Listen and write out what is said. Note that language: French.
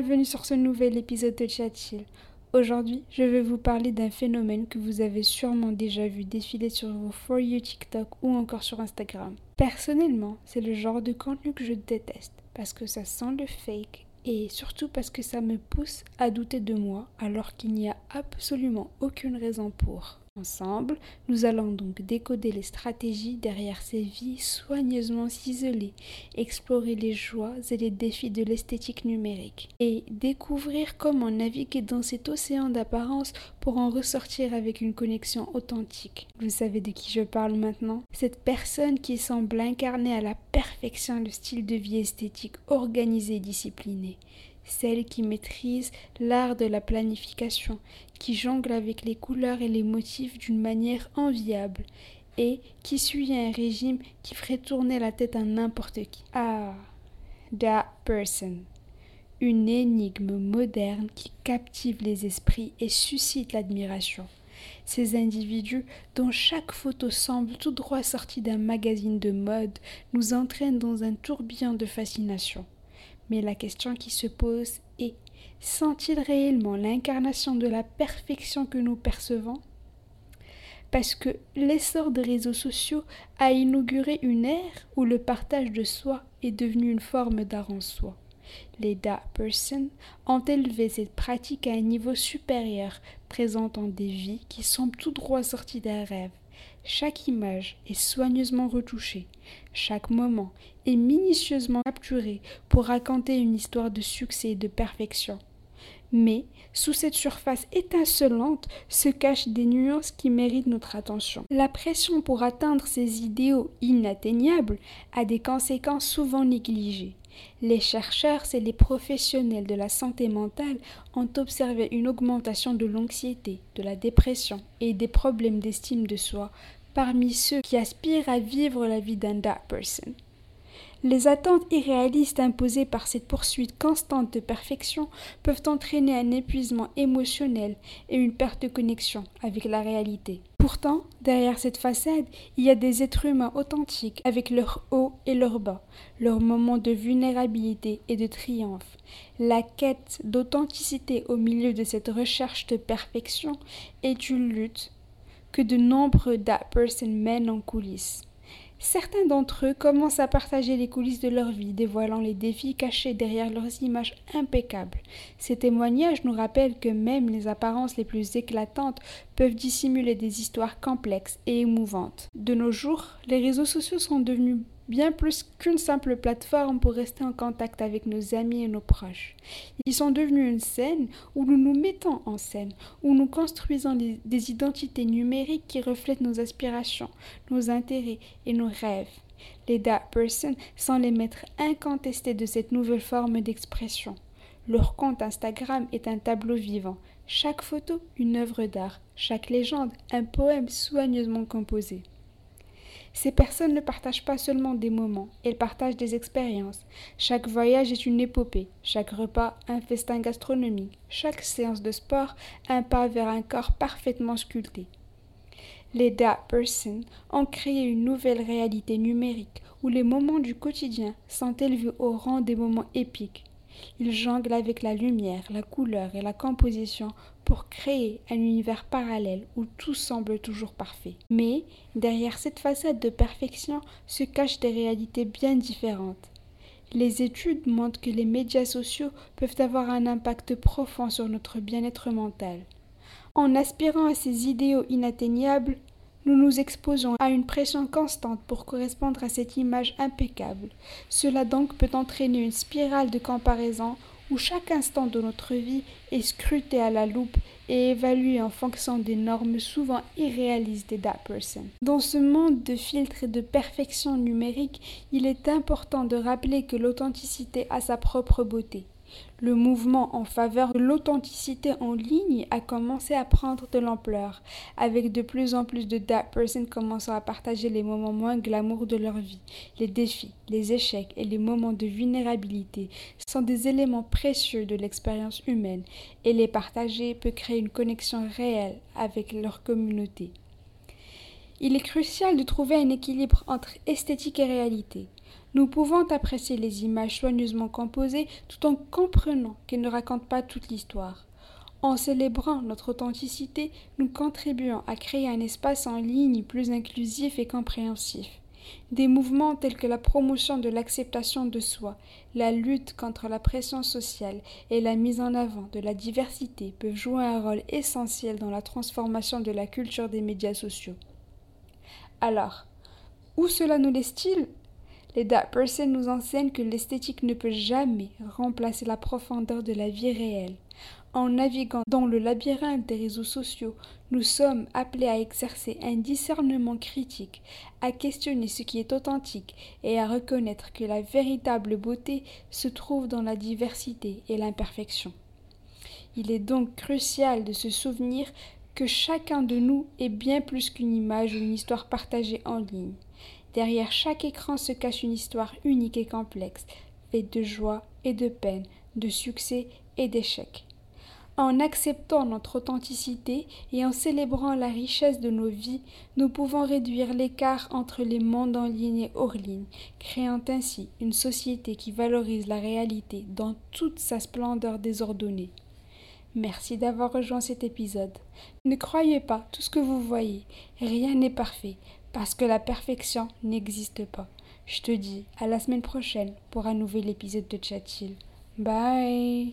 bienvenue sur ce nouvel épisode de Chat Chill. Aujourd'hui, je vais vous parler d'un phénomène que vous avez sûrement déjà vu défiler sur vos For You TikTok ou encore sur Instagram. Personnellement, c'est le genre de contenu que je déteste parce que ça sent le fake et surtout parce que ça me pousse à douter de moi alors qu'il n'y a absolument aucune raison pour. Ensemble, nous allons donc décoder les stratégies derrière ces vies soigneusement ciselées, explorer les joies et les défis de l'esthétique numérique, et découvrir comment naviguer dans cet océan d'apparence pour en ressortir avec une connexion authentique. Vous savez de qui je parle maintenant? Cette personne qui semble incarner à la perfection le style de vie esthétique organisé et discipliné celle qui maîtrise l'art de la planification, qui jongle avec les couleurs et les motifs d'une manière enviable, et qui suit un régime qui ferait tourner la tête à n'importe qui. Ah, that person. Une énigme moderne qui captive les esprits et suscite l'admiration. Ces individus, dont chaque photo semble tout droit sortie d'un magazine de mode, nous entraînent dans un tourbillon de fascination. Mais la question qui se pose est sont-ils réellement l'incarnation de la perfection que nous percevons? Parce que l'essor des réseaux sociaux a inauguré une ère où le partage de soi est devenu une forme d'art en soi. Les Da Person ont élevé cette pratique à un niveau supérieur, présentant des vies qui semblent tout droit sorties d'un rêve. Chaque image est soigneusement retouchée, chaque moment est minutieusement capturé pour raconter une histoire de succès et de perfection. Mais sous cette surface étincelante se cachent des nuances qui méritent notre attention. La pression pour atteindre ces idéaux inatteignables a des conséquences souvent négligées. Les chercheurs et les professionnels de la santé mentale ont observé une augmentation de l'anxiété, de la dépression et des problèmes d'estime de soi parmi ceux qui aspirent à vivre la vie d'un dark person. Les attentes irréalistes imposées par cette poursuite constante de perfection peuvent entraîner un épuisement émotionnel et une perte de connexion avec la réalité. Pourtant, derrière cette façade, il y a des êtres humains authentiques avec leurs hauts et leurs bas, leurs moments de vulnérabilité et de triomphe. La quête d'authenticité au milieu de cette recherche de perfection est une lutte que de nombreux that person mènent en coulisses. Certains d'entre eux commencent à partager les coulisses de leur vie, dévoilant les défis cachés derrière leurs images impeccables. Ces témoignages nous rappellent que même les apparences les plus éclatantes peuvent dissimuler des histoires complexes et émouvantes. De nos jours, les réseaux sociaux sont devenus bien plus qu'une simple plateforme pour rester en contact avec nos amis et nos proches. Ils sont devenus une scène où nous nous mettons en scène, où nous construisons des identités numériques qui reflètent nos aspirations, nos intérêts et nos rêves. Les Dark Person sont les maîtres incontestés de cette nouvelle forme d'expression. Leur compte Instagram est un tableau vivant, chaque photo une œuvre d'art, chaque légende un poème soigneusement composé. Ces personnes ne partagent pas seulement des moments, elles partagent des expériences. Chaque voyage est une épopée, chaque repas un festin gastronomique, chaque séance de sport un pas vers un corps parfaitement sculpté. Les Da Person ont créé une nouvelle réalité numérique où les moments du quotidien sont élevés au rang des moments épiques. Ils jonglent avec la lumière, la couleur et la composition pour créer un univers parallèle où tout semble toujours parfait. Mais derrière cette façade de perfection se cachent des réalités bien différentes. Les études montrent que les médias sociaux peuvent avoir un impact profond sur notre bien-être mental. En aspirant à ces idéaux inatteignables, nous nous exposons à une pression constante pour correspondre à cette image impeccable. Cela donc peut entraîner une spirale de comparaison où chaque instant de notre vie est scruté à la loupe et évalué en fonction des normes souvent irréalistes des that person. Dans ce monde de filtres et de perfection numérique, il est important de rappeler que l'authenticité a sa propre beauté. Le mouvement en faveur de l'authenticité en ligne a commencé à prendre de l'ampleur, avec de plus en plus de personnes commençant à partager les moments moins glamour de leur vie. Les défis, les échecs et les moments de vulnérabilité sont des éléments précieux de l'expérience humaine et les partager peut créer une connexion réelle avec leur communauté. Il est crucial de trouver un équilibre entre esthétique et réalité. Nous pouvons apprécier les images soigneusement composées tout en comprenant qu'elles ne racontent pas toute l'histoire. En célébrant notre authenticité, nous contribuons à créer un espace en ligne plus inclusif et compréhensif. Des mouvements tels que la promotion de l'acceptation de soi, la lutte contre la pression sociale et la mise en avant de la diversité peuvent jouer un rôle essentiel dans la transformation de la culture des médias sociaux. Alors, où cela nous laisse-t-il? Les Dark Person nous enseignent que l'esthétique ne peut jamais remplacer la profondeur de la vie réelle. En naviguant dans le labyrinthe des réseaux sociaux, nous sommes appelés à exercer un discernement critique, à questionner ce qui est authentique et à reconnaître que la véritable beauté se trouve dans la diversité et l'imperfection. Il est donc crucial de se souvenir que chacun de nous est bien plus qu'une image ou une histoire partagée en ligne. Derrière chaque écran se cache une histoire unique et complexe, faite de joie et de peine, de succès et d'échecs. En acceptant notre authenticité et en célébrant la richesse de nos vies, nous pouvons réduire l'écart entre les mondes en ligne et hors ligne, créant ainsi une société qui valorise la réalité dans toute sa splendeur désordonnée. Merci d'avoir rejoint cet épisode. Ne croyez pas tout ce que vous voyez, rien n'est parfait, parce que la perfection n'existe pas. Je te dis à la semaine prochaine pour un nouvel épisode de Chat Bye